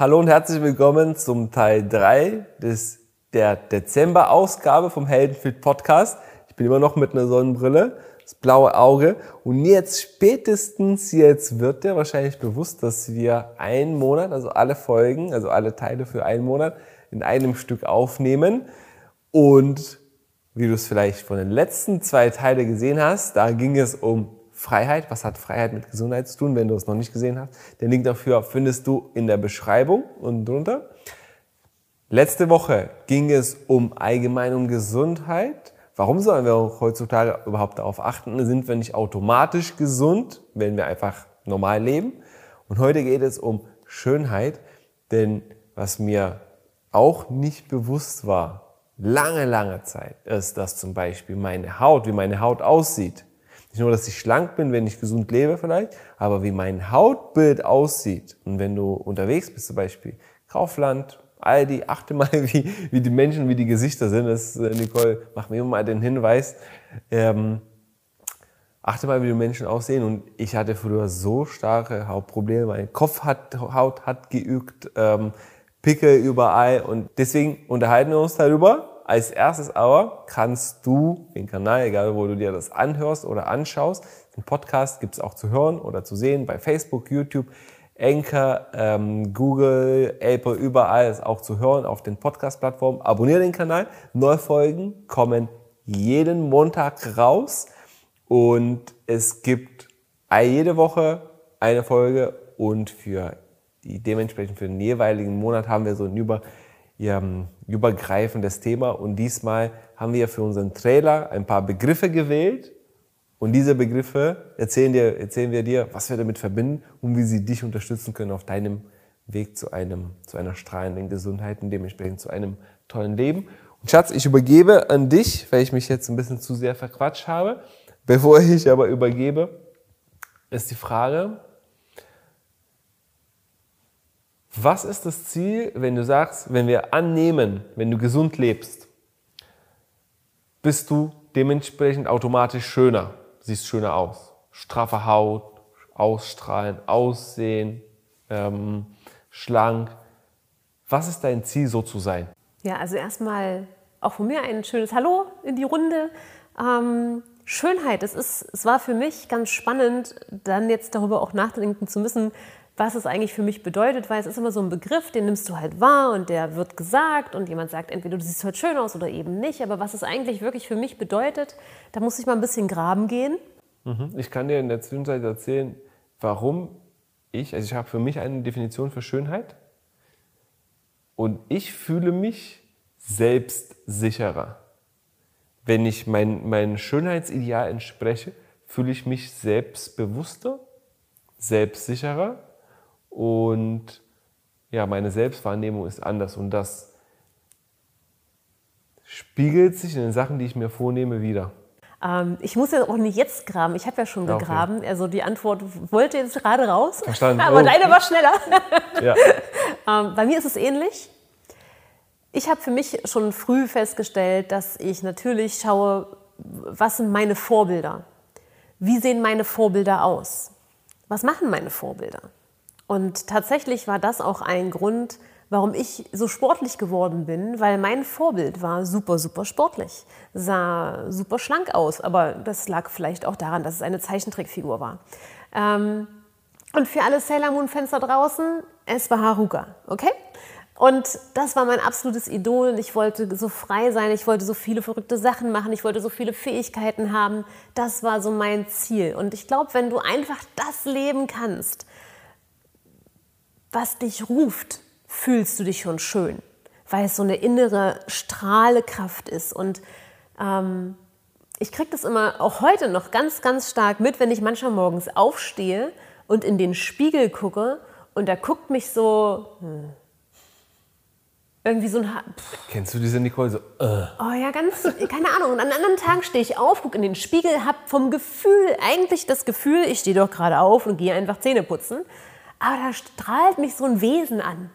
Hallo und herzlich willkommen zum Teil 3 des, der Dezember-Ausgabe vom Heldenfit Podcast. Ich bin immer noch mit einer Sonnenbrille, das blaue Auge. Und jetzt spätestens jetzt wird dir wahrscheinlich bewusst, dass wir einen Monat, also alle Folgen, also alle Teile für einen Monat in einem Stück aufnehmen. Und wie du es vielleicht von den letzten zwei Teilen gesehen hast, da ging es um Freiheit. Was hat Freiheit mit Gesundheit zu tun, wenn du es noch nicht gesehen hast? Den Link dafür findest du in der Beschreibung und drunter. Letzte Woche ging es um allgemein um Gesundheit. Warum sollen wir heutzutage überhaupt darauf achten? Sind wir nicht automatisch gesund, wenn wir einfach normal leben? Und heute geht es um Schönheit, denn was mir auch nicht bewusst war, lange, lange Zeit, ist, dass zum Beispiel meine Haut, wie meine Haut aussieht, nicht nur, dass ich schlank bin, wenn ich gesund lebe vielleicht, aber wie mein Hautbild aussieht. Und wenn du unterwegs bist, zum Beispiel Kaufland, Aldi, achte mal, wie, wie die Menschen, wie die Gesichter sind. Das, äh, Nicole, mach mir immer mal den Hinweis. Ähm, achte mal, wie die Menschen aussehen. Und ich hatte früher so starke Hautprobleme. Mein Kopf hat, Haut hat geübt, ähm, Pickel überall. Und deswegen unterhalten wir uns darüber, als erstes aber kannst du den Kanal, egal wo du dir das anhörst oder anschaust, den Podcast gibt es auch zu hören oder zu sehen bei Facebook, YouTube, Anchor, ähm, Google, Apple, überall ist auch zu hören auf den Podcast-Plattformen. Abonniere den Kanal. Neufolgen kommen jeden Montag raus und es gibt jede Woche eine Folge und für die dementsprechend für den jeweiligen Monat haben wir so ein über ähm, übergreifendes Thema und diesmal haben wir für unseren Trailer ein paar Begriffe gewählt und diese Begriffe erzählen, dir, erzählen wir dir, was wir damit verbinden und wie sie dich unterstützen können auf deinem Weg zu, einem, zu einer strahlenden Gesundheit und dementsprechend zu einem tollen Leben. Und Schatz, ich übergebe an dich, weil ich mich jetzt ein bisschen zu sehr verquatscht habe. Bevor ich aber übergebe, ist die Frage, was ist das Ziel, wenn du sagst, wenn wir annehmen, wenn du gesund lebst, bist du dementsprechend automatisch schöner, siehst schöner aus. Straffe Haut, ausstrahlen, aussehen, ähm, schlank. Was ist dein Ziel, so zu sein? Ja, also erstmal auch von mir ein schönes Hallo in die Runde. Ähm, Schönheit, es, ist, es war für mich ganz spannend, dann jetzt darüber auch nachdenken zu müssen, was es eigentlich für mich bedeutet, weil es ist immer so ein Begriff, den nimmst du halt wahr und der wird gesagt und jemand sagt, entweder du siehst heute schön aus oder eben nicht. Aber was es eigentlich wirklich für mich bedeutet, da muss ich mal ein bisschen graben gehen. Mhm. Ich kann dir in der Zwischenzeit erzählen, warum ich, also ich habe für mich eine Definition für Schönheit und ich fühle mich selbstsicherer. Wenn ich mein, mein Schönheitsideal entspreche, fühle ich mich selbstbewusster, selbstsicherer und ja, meine Selbstwahrnehmung ist anders und das spiegelt sich in den Sachen, die ich mir vornehme, wieder. Ähm, ich muss ja auch nicht jetzt graben. Ich habe ja schon gegraben. Okay. Also die Antwort wollte jetzt gerade raus. Verstanden. Aber oh. deine war schneller. Ja. ähm, bei mir ist es ähnlich. Ich habe für mich schon früh festgestellt, dass ich natürlich schaue, was sind meine Vorbilder? Wie sehen meine Vorbilder aus? Was machen meine Vorbilder? Und tatsächlich war das auch ein Grund, warum ich so sportlich geworden bin, weil mein Vorbild war super, super sportlich, sah super schlank aus, aber das lag vielleicht auch daran, dass es eine Zeichentrickfigur war. Ähm, und für alle Sailor Moon-Fans da draußen, es war Haruka, okay? Und das war mein absolutes Idol. Ich wollte so frei sein, ich wollte so viele verrückte Sachen machen, ich wollte so viele Fähigkeiten haben. Das war so mein Ziel. Und ich glaube, wenn du einfach das leben kannst, was dich ruft, fühlst du dich schon schön, weil es so eine innere Strahlekraft ist. Und ähm, ich kriege das immer auch heute noch ganz, ganz stark mit, wenn ich manchmal morgens aufstehe und in den Spiegel gucke und da guckt mich so hm, irgendwie so ein. Ha Kennst du diese Nicole so? Uh. Oh ja, ganz, keine Ahnung. Und an anderen Tagen stehe ich auf, gucke in den Spiegel, habe vom Gefühl, eigentlich das Gefühl, ich stehe doch gerade auf und gehe einfach Zähne putzen aber da strahlt mich so ein Wesen an.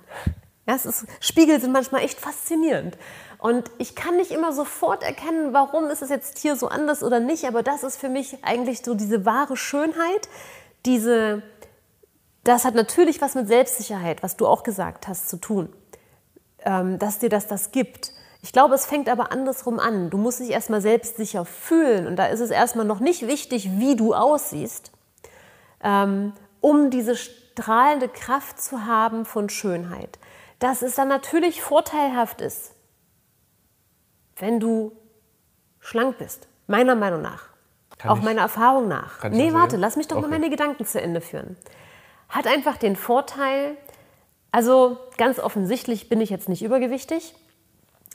Ja, ist, Spiegel sind manchmal echt faszinierend. Und ich kann nicht immer sofort erkennen, warum ist es jetzt hier so anders oder nicht, aber das ist für mich eigentlich so diese wahre Schönheit, diese das hat natürlich was mit Selbstsicherheit, was du auch gesagt hast, zu tun. Ähm, dass dir das das gibt. Ich glaube, es fängt aber andersrum an. Du musst dich erstmal selbstsicher fühlen und da ist es erstmal noch nicht wichtig, wie du aussiehst, ähm, um diese strahlende Kraft zu haben von Schönheit. Dass es dann natürlich vorteilhaft ist, wenn du schlank bist, meiner Meinung nach. Kann auch ich, meiner Erfahrung nach. Nee, warte, lass mich doch okay. mal meine Gedanken zu Ende führen. Hat einfach den Vorteil, also ganz offensichtlich bin ich jetzt nicht übergewichtig.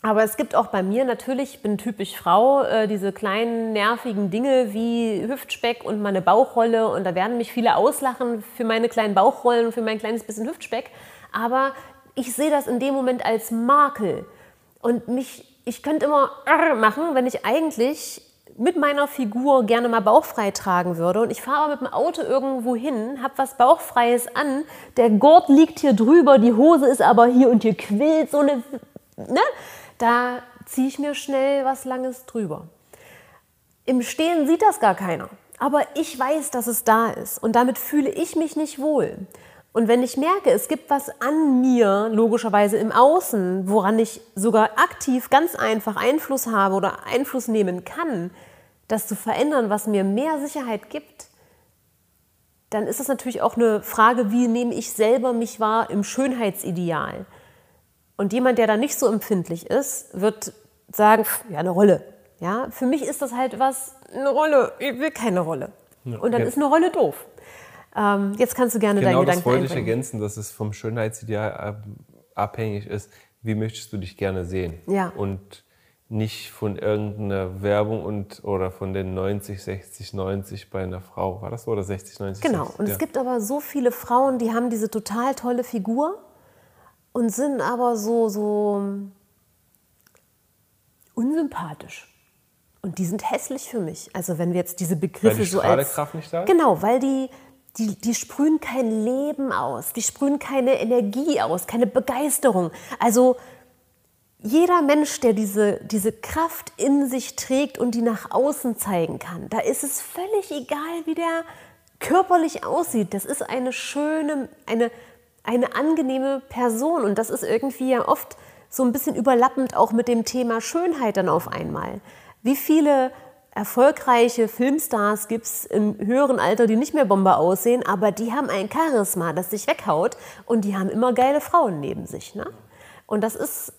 Aber es gibt auch bei mir natürlich, ich bin typisch Frau, äh, diese kleinen nervigen Dinge wie Hüftspeck und meine Bauchrolle. Und da werden mich viele auslachen für meine kleinen Bauchrollen und für mein kleines bisschen Hüftspeck. Aber ich sehe das in dem Moment als Makel. Und mich, ich könnte immer machen, wenn ich eigentlich mit meiner Figur gerne mal bauchfrei tragen würde und ich fahre mit dem Auto irgendwo hin, habe was bauchfreies an, der Gurt liegt hier drüber, die Hose ist aber hier und hier quillt so eine, ne? Da ziehe ich mir schnell was Langes drüber. Im Stehen sieht das gar keiner, aber ich weiß, dass es da ist und damit fühle ich mich nicht wohl. Und wenn ich merke, es gibt was an mir, logischerweise im Außen, woran ich sogar aktiv ganz einfach Einfluss habe oder Einfluss nehmen kann, das zu verändern, was mir mehr Sicherheit gibt, dann ist es natürlich auch eine Frage, wie nehme ich selber mich wahr im Schönheitsideal. Und jemand, der da nicht so empfindlich ist, wird sagen, ja, eine Rolle. Ja, für mich ist das halt was, eine Rolle, ich will keine Rolle. Und dann ist eine Rolle doof. Ähm, jetzt kannst du gerne genau deinen Gedanken Genau, das wollte ich ergänzen, dass es vom Schönheitsideal abhängig ist. Wie möchtest du dich gerne sehen? Ja. Und nicht von irgendeiner Werbung und oder von den 90, 60, 90 bei einer Frau. War das so oder 60, 90? Genau. 60? Und ja. es gibt aber so viele Frauen, die haben diese total tolle Figur und sind aber so so unsympathisch. Und die sind hässlich für mich. Also wenn wir jetzt diese Begriffe weil die so als Kraft nicht da? Genau, weil die die, die sprühen kein Leben aus, die sprühen keine Energie aus, keine Begeisterung. Also jeder Mensch, der diese, diese Kraft in sich trägt und die nach außen zeigen kann, da ist es völlig egal, wie der körperlich aussieht. Das ist eine schöne, eine, eine angenehme Person. Und das ist irgendwie ja oft so ein bisschen überlappend auch mit dem Thema Schönheit dann auf einmal. Wie viele erfolgreiche Filmstars gibt es im höheren Alter, die nicht mehr Bombe aussehen, aber die haben ein Charisma, das sich weghaut und die haben immer geile Frauen neben sich. Ne? Und das ist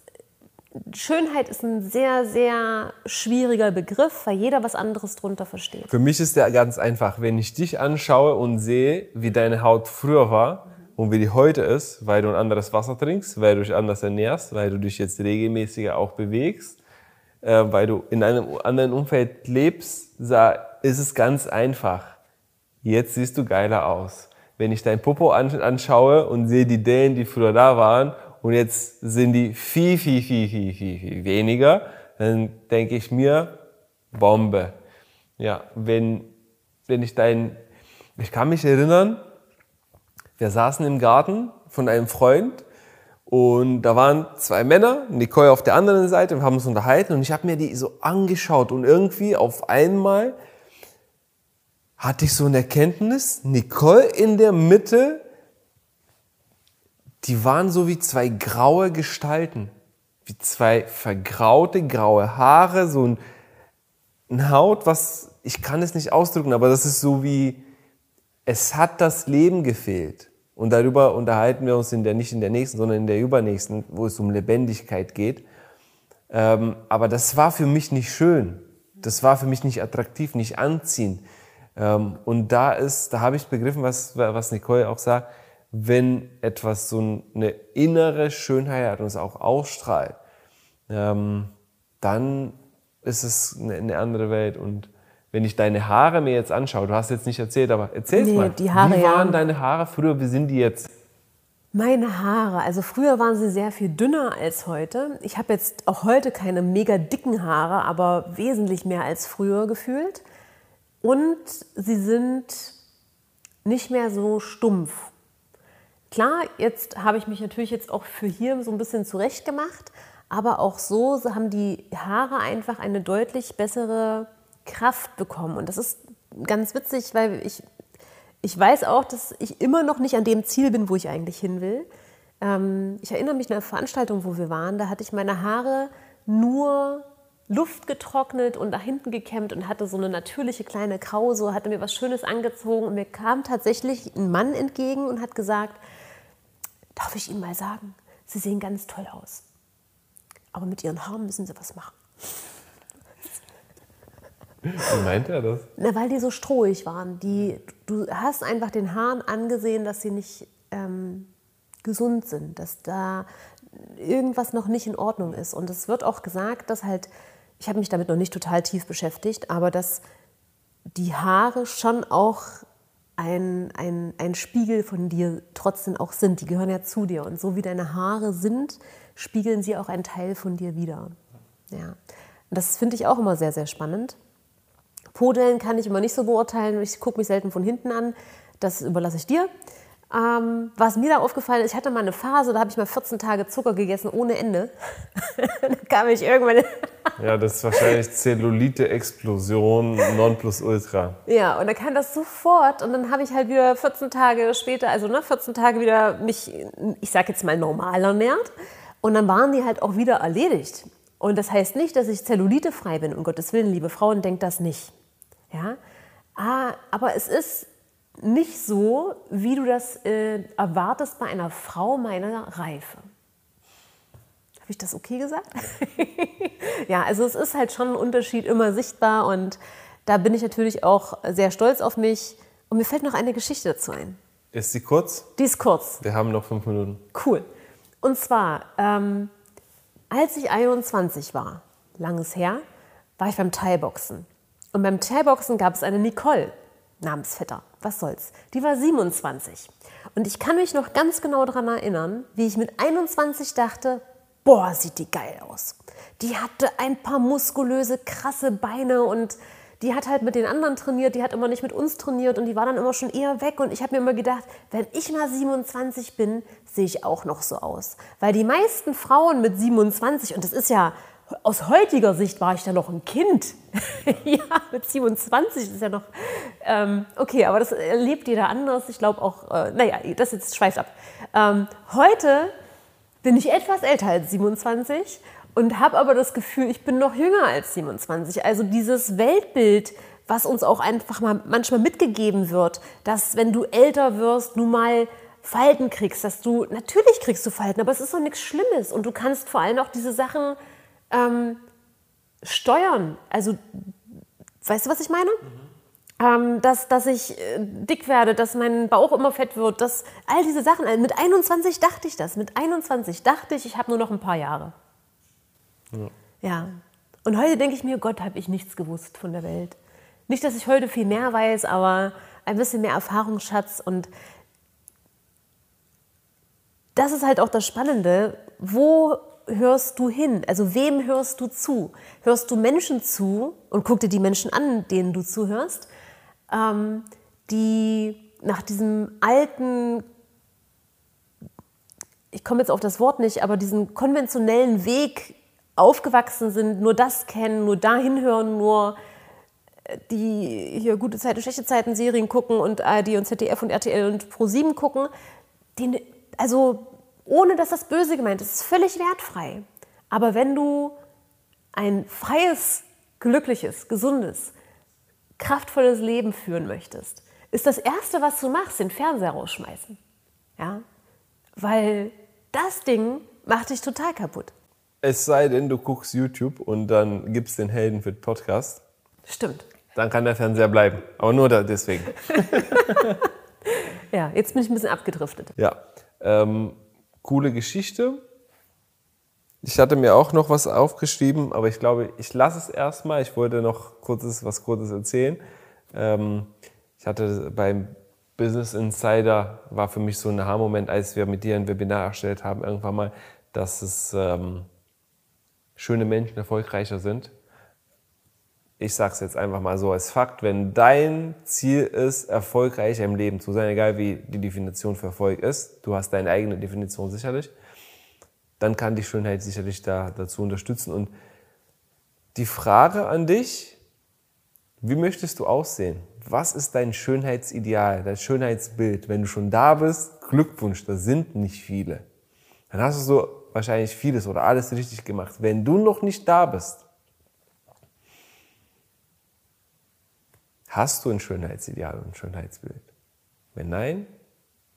Schönheit ist ein sehr, sehr schwieriger Begriff, weil jeder was anderes drunter versteht. Für mich ist der ganz einfach. Wenn ich dich anschaue und sehe, wie deine Haut früher war und wie die heute ist, weil du ein anderes Wasser trinkst, weil du dich anders ernährst, weil du dich jetzt regelmäßiger auch bewegst, äh, weil du in einem anderen Umfeld lebst, ist es ganz einfach. Jetzt siehst du geiler aus. Wenn ich dein Popo anschaue und sehe die Dellen, die früher da waren und jetzt sind die viel, viel, viel, viel, viel, viel weniger, dann denke ich mir, Bombe. Ja, wenn, wenn ich dein, ich kann mich erinnern, wir saßen im Garten von einem Freund und da waren zwei Männer, Nicole auf der anderen Seite, wir haben uns unterhalten und ich habe mir die so angeschaut und irgendwie auf einmal hatte ich so eine Erkenntnis, Nicole in der Mitte die waren so wie zwei graue Gestalten, wie zwei vergraute graue Haare, so ein, ein Haut, was ich kann es nicht ausdrücken, aber das ist so wie es hat das Leben gefehlt. Und darüber unterhalten wir uns in der, nicht in der nächsten, sondern in der übernächsten, wo es um Lebendigkeit geht. Ähm, aber das war für mich nicht schön. Das war für mich nicht attraktiv, nicht anziehend. Ähm, und da ist, da habe ich begriffen, was, was Nicole auch sagt, wenn etwas so eine innere Schönheit hat und es auch ausstrahlt, ähm, dann ist es eine, eine, andere Welt. Und wenn ich deine Haare mir jetzt anschaue, du hast jetzt nicht erzählt, aber erzähl nee, mal. Die Haare, wie waren ja. deine Haare früher? Wie sind die jetzt? Meine Haare, also früher waren sie sehr viel dünner als heute. Ich habe jetzt auch heute keine mega dicken Haare, aber wesentlich mehr als früher gefühlt. Und sie sind nicht mehr so stumpf Klar, jetzt habe ich mich natürlich jetzt auch für hier so ein bisschen zurecht gemacht, aber auch so haben die Haare einfach eine deutlich bessere Kraft bekommen. Und das ist ganz witzig, weil ich ich weiß auch, dass ich immer noch nicht an dem Ziel bin, wo ich eigentlich hin will. Ähm, ich erinnere mich an eine Veranstaltung, wo wir waren, da hatte ich meine Haare nur Luft getrocknet und nach hinten gekämmt und hatte so eine natürliche kleine Krause, hatte mir was Schönes angezogen und mir kam tatsächlich ein Mann entgegen und hat gesagt, darf ich Ihnen mal sagen, Sie sehen ganz toll aus. Aber mit Ihren Haaren müssen Sie was machen. Wie meint er das? Na, weil die so strohig waren. Die, du hast einfach den Haaren angesehen, dass sie nicht ähm, gesund sind, dass da irgendwas noch nicht in Ordnung ist. Und es wird auch gesagt, dass halt, ich habe mich damit noch nicht total tief beschäftigt, aber dass die Haare schon auch ein, ein, ein Spiegel von dir trotzdem auch sind. Die gehören ja zu dir. Und so wie deine Haare sind, spiegeln sie auch einen Teil von dir wieder. Ja. Und das finde ich auch immer sehr, sehr spannend. Podeln kann ich immer nicht so beurteilen. Ich gucke mich selten von hinten an. Das überlasse ich dir. Ähm, was mir da aufgefallen ist, ich hatte mal eine Phase, da habe ich mal 14 Tage Zucker gegessen ohne Ende. dann kam ich irgendwann. ja, das ist wahrscheinlich Zellulite-Explosion Nonplusultra. Ja, und dann kam das sofort und dann habe ich halt wieder 14 Tage später, also ne, 14 Tage wieder mich, ich sage jetzt mal normal ernährt. Und dann waren die halt auch wieder erledigt. Und das heißt nicht, dass ich zellulitefrei bin, um Gottes Willen, liebe Frauen, denkt das nicht. Ja? Ah, aber es ist nicht so, wie du das äh, erwartest bei einer Frau meiner Reife. Habe ich das okay gesagt? ja, also es ist halt schon ein Unterschied immer sichtbar und da bin ich natürlich auch sehr stolz auf mich. Und mir fällt noch eine Geschichte dazu ein. Ist sie kurz? Die ist kurz. Wir haben noch fünf Minuten. Cool. Und zwar, ähm, als ich 21 war, langes her, war ich beim Thai-Boxen. Und beim Thai-Boxen gab es eine Nicole, Namensvetter. Was soll's? Die war 27. Und ich kann mich noch ganz genau daran erinnern, wie ich mit 21 dachte, boah, sieht die geil aus. Die hatte ein paar muskulöse, krasse Beine und die hat halt mit den anderen trainiert, die hat immer nicht mit uns trainiert und die war dann immer schon eher weg. Und ich habe mir immer gedacht, wenn ich mal 27 bin, sehe ich auch noch so aus. Weil die meisten Frauen mit 27, und das ist ja aus heutiger Sicht war ich da noch ein Kind. ja, mit 27 ist ja noch. Ähm, okay, aber das erlebt jeder anders. Ich glaube auch, äh, naja, das jetzt schweift ab. Ähm, heute bin ich etwas älter als 27 und habe aber das Gefühl, ich bin noch jünger als 27. Also dieses Weltbild, was uns auch einfach mal manchmal mitgegeben wird, dass wenn du älter wirst, nun mal Falten kriegst, dass du, natürlich kriegst du Falten, aber es ist doch nichts Schlimmes und du kannst vor allem auch diese Sachen ähm, steuern. Also, weißt du, was ich meine? Mhm. Ähm, dass, dass ich äh, dick werde, dass mein Bauch immer fett wird, dass all diese Sachen. Also mit 21 dachte ich das. Mit 21 dachte ich, ich habe nur noch ein paar Jahre. Ja. ja. Und heute denke ich mir, Gott, habe ich nichts gewusst von der Welt. Nicht, dass ich heute viel mehr weiß, aber ein bisschen mehr Erfahrungsschatz. Und das ist halt auch das Spannende. Wo hörst du hin? Also wem hörst du zu? Hörst du Menschen zu und guck dir die Menschen an, denen du zuhörst, ähm, die nach diesem alten, ich komme jetzt auf das Wort nicht, aber diesen konventionellen Weg aufgewachsen sind, nur das kennen, nur dahin hören, nur äh, die hier gute Zeiten, schlechte Zeiten Serien gucken und ARD und ZDF und RTL und Pro7 gucken, die, also ohne dass das böse gemeint ist. Es ist völlig wertfrei. Aber wenn du ein freies, glückliches, gesundes, kraftvolles Leben führen möchtest, ist das Erste, was du machst, den Fernseher rausschmeißen. Ja? Weil das Ding macht dich total kaputt. Es sei denn, du guckst YouTube und dann gibst den Helden für den Podcast. Stimmt. Dann kann der Fernseher bleiben. Aber nur deswegen. ja, jetzt bin ich ein bisschen abgedriftet. Ja. Ähm, coole Geschichte. Ich hatte mir auch noch was aufgeschrieben, aber ich glaube, ich lasse es erstmal. Ich wollte noch kurzes, was Kurzes erzählen. Ähm, ich hatte beim Business Insider, war für mich so ein Aha-Moment, als wir mit dir ein Webinar erstellt haben, irgendwann mal, dass es ähm, schöne Menschen erfolgreicher sind. Ich sage es jetzt einfach mal so als Fakt, wenn dein Ziel ist, erfolgreich im Leben zu sein, egal wie die Definition für Erfolg ist, du hast deine eigene Definition sicherlich, dann kann die Schönheit sicherlich da, dazu unterstützen. Und die Frage an dich, wie möchtest du aussehen? was ist dein Schönheitsideal, dein Schönheitsbild? Wenn du schon da bist, Glückwunsch, das sind nicht viele. Dann hast du so wahrscheinlich vieles oder alles richtig gemacht. Wenn du noch nicht da bist, hast du ein Schönheitsideal und ein Schönheitsbild. Wenn nein,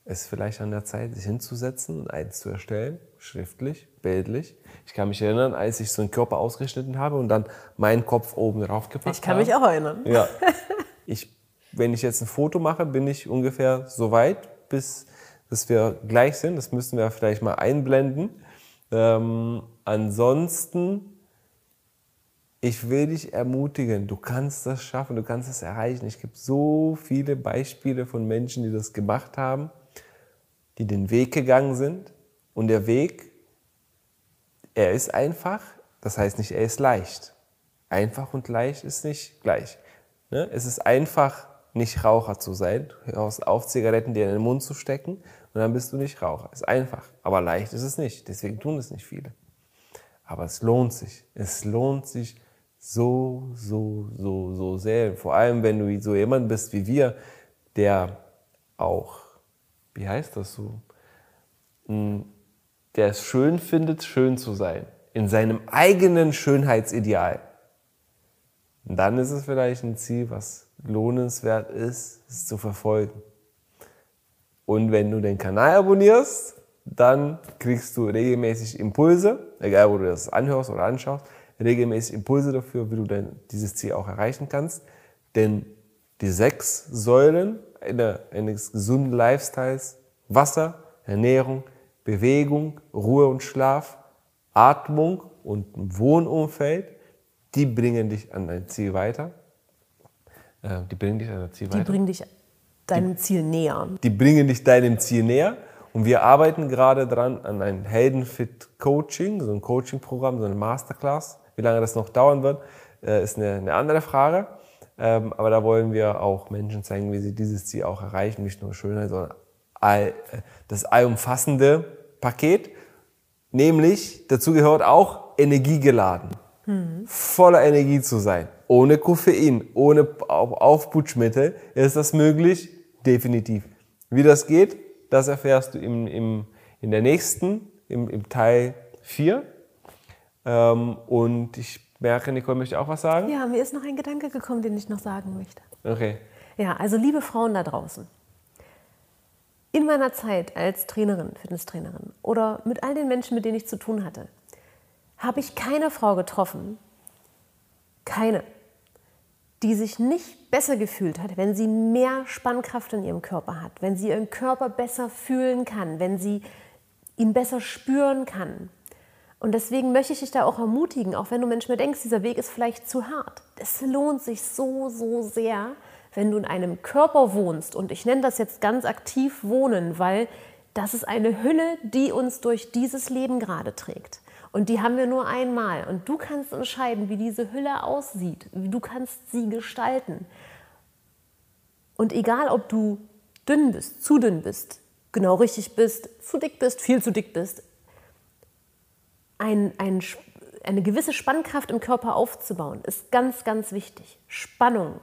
ist vielleicht an der Zeit, sich hinzusetzen und eins zu erstellen, schriftlich, bildlich. Ich kann mich erinnern, als ich so einen Körper ausgeschnitten habe und dann meinen Kopf oben drauf gepackt habe. Ich kann habe. mich auch erinnern. Ja. Ich, wenn ich jetzt ein Foto mache, bin ich ungefähr so weit, bis dass wir gleich sind. Das müssen wir vielleicht mal einblenden. Ähm, ansonsten, ich will dich ermutigen, du kannst das schaffen, du kannst es erreichen. Es gibt so viele Beispiele von Menschen, die das gemacht haben die den Weg gegangen sind. Und der Weg, er ist einfach, das heißt nicht, er ist leicht. Einfach und leicht ist nicht gleich. Ne? Es ist einfach, nicht Raucher zu sein. Du hörst auf, Zigaretten dir in den Mund zu stecken und dann bist du nicht Raucher. Ist einfach. Aber leicht ist es nicht. Deswegen tun es nicht viele. Aber es lohnt sich. Es lohnt sich so, so, so, so sehr. Vor allem, wenn du so jemand bist wie wir, der auch wie heißt das so, hm, der es schön findet, schön zu sein, in seinem eigenen Schönheitsideal. Dann ist es vielleicht ein Ziel, was lohnenswert ist, es zu verfolgen. Und wenn du den Kanal abonnierst, dann kriegst du regelmäßig Impulse, egal wo du das anhörst oder anschaust, regelmäßig Impulse dafür, wie du denn dieses Ziel auch erreichen kannst. Denn die sechs Säulen eines gesunden Lifestyles, Wasser, Ernährung, Bewegung, Ruhe und Schlaf, Atmung und ein Wohnumfeld, die bringen dich an dein Ziel weiter. Äh, die bringen dich an dein Ziel die weiter. Die bringen dich deinem die, Ziel näher. Die bringen dich deinem Ziel näher. Und wir arbeiten gerade dran an ein Heldenfit Coaching, so ein Coaching-Programm, so eine Masterclass. Wie lange das noch dauern wird, äh, ist eine, eine andere Frage. Ähm, aber da wollen wir auch Menschen zeigen, wie sie dieses Ziel auch erreichen. Nicht nur Schönheit, sondern all, äh, das allumfassende Paket. Nämlich, dazu gehört auch energiegeladen. Mhm. Voller Energie zu sein. Ohne Koffein, ohne Aufputschmittel ist das möglich? Definitiv. Wie das geht, das erfährst du im, im, in der nächsten, im, im Teil 4. Ähm, und ich merke, Nicole möchte auch was sagen. Ja, mir ist noch ein Gedanke gekommen, den ich noch sagen möchte. Okay. Ja, also liebe Frauen da draußen. In meiner Zeit als Trainerin, Fitnesstrainerin oder mit all den Menschen, mit denen ich zu tun hatte, habe ich keine Frau getroffen, keine, die sich nicht besser gefühlt hat, wenn sie mehr Spannkraft in ihrem Körper hat, wenn sie ihren Körper besser fühlen kann, wenn sie ihn besser spüren kann, und deswegen möchte ich dich da auch ermutigen, auch wenn du manchmal denkst, dieser Weg ist vielleicht zu hart. Es lohnt sich so, so sehr, wenn du in einem Körper wohnst. Und ich nenne das jetzt ganz aktiv Wohnen, weil das ist eine Hülle, die uns durch dieses Leben gerade trägt. Und die haben wir nur einmal. Und du kannst entscheiden, wie diese Hülle aussieht. Du kannst sie gestalten. Und egal, ob du dünn bist, zu dünn bist, genau richtig bist, zu dick bist, viel zu dick bist, ein, ein, eine gewisse Spannkraft im Körper aufzubauen, ist ganz, ganz wichtig. Spannung,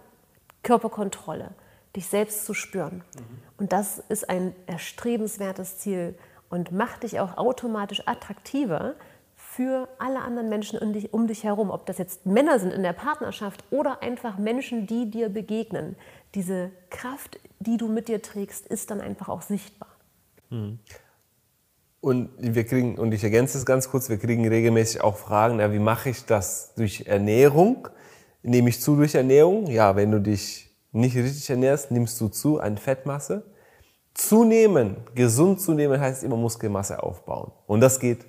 Körperkontrolle, dich selbst zu spüren. Mhm. Und das ist ein erstrebenswertes Ziel und macht dich auch automatisch attraktiver für alle anderen Menschen um dich, um dich herum. Ob das jetzt Männer sind in der Partnerschaft oder einfach Menschen, die dir begegnen. Diese Kraft, die du mit dir trägst, ist dann einfach auch sichtbar. Mhm. Und wir kriegen, und ich ergänze es ganz kurz, wir kriegen regelmäßig auch Fragen, ja, wie mache ich das durch Ernährung? Nehme ich zu durch Ernährung? Ja, wenn du dich nicht richtig ernährst, nimmst du zu an Fettmasse. Zunehmen, gesund zunehmen heißt immer Muskelmasse aufbauen. Und das geht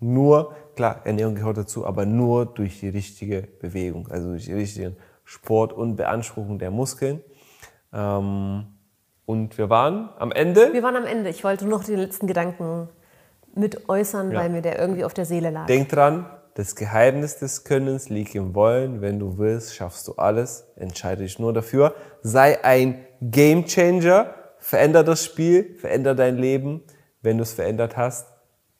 nur, klar, Ernährung gehört dazu, aber nur durch die richtige Bewegung, also durch den richtigen Sport und Beanspruchung der Muskeln. Ähm, und wir waren am Ende. Wir waren am Ende. Ich wollte noch den letzten Gedanken mit äußern, ja. weil mir der irgendwie auf der Seele lag. Denk dran, das Geheimnis des Könnens liegt im Wollen. Wenn du willst, schaffst du alles. Entscheide dich nur dafür. Sei ein Game Changer. Veränder das Spiel, veränder dein Leben. Wenn du es verändert hast,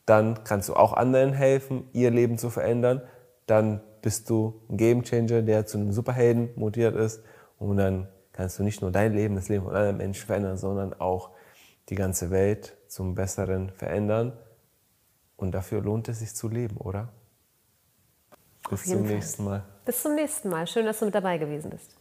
dann kannst du auch anderen helfen, ihr Leben zu verändern. Dann bist du ein Game Changer, der zu einem Superhelden motiviert ist. Und dann kannst du nicht nur dein Leben, das Leben von anderen Menschen verändern, sondern auch die ganze Welt zum Besseren verändern. Und dafür lohnt es sich zu leben, oder? Bis zum Fall. nächsten Mal. Bis zum nächsten Mal. Schön, dass du mit dabei gewesen bist.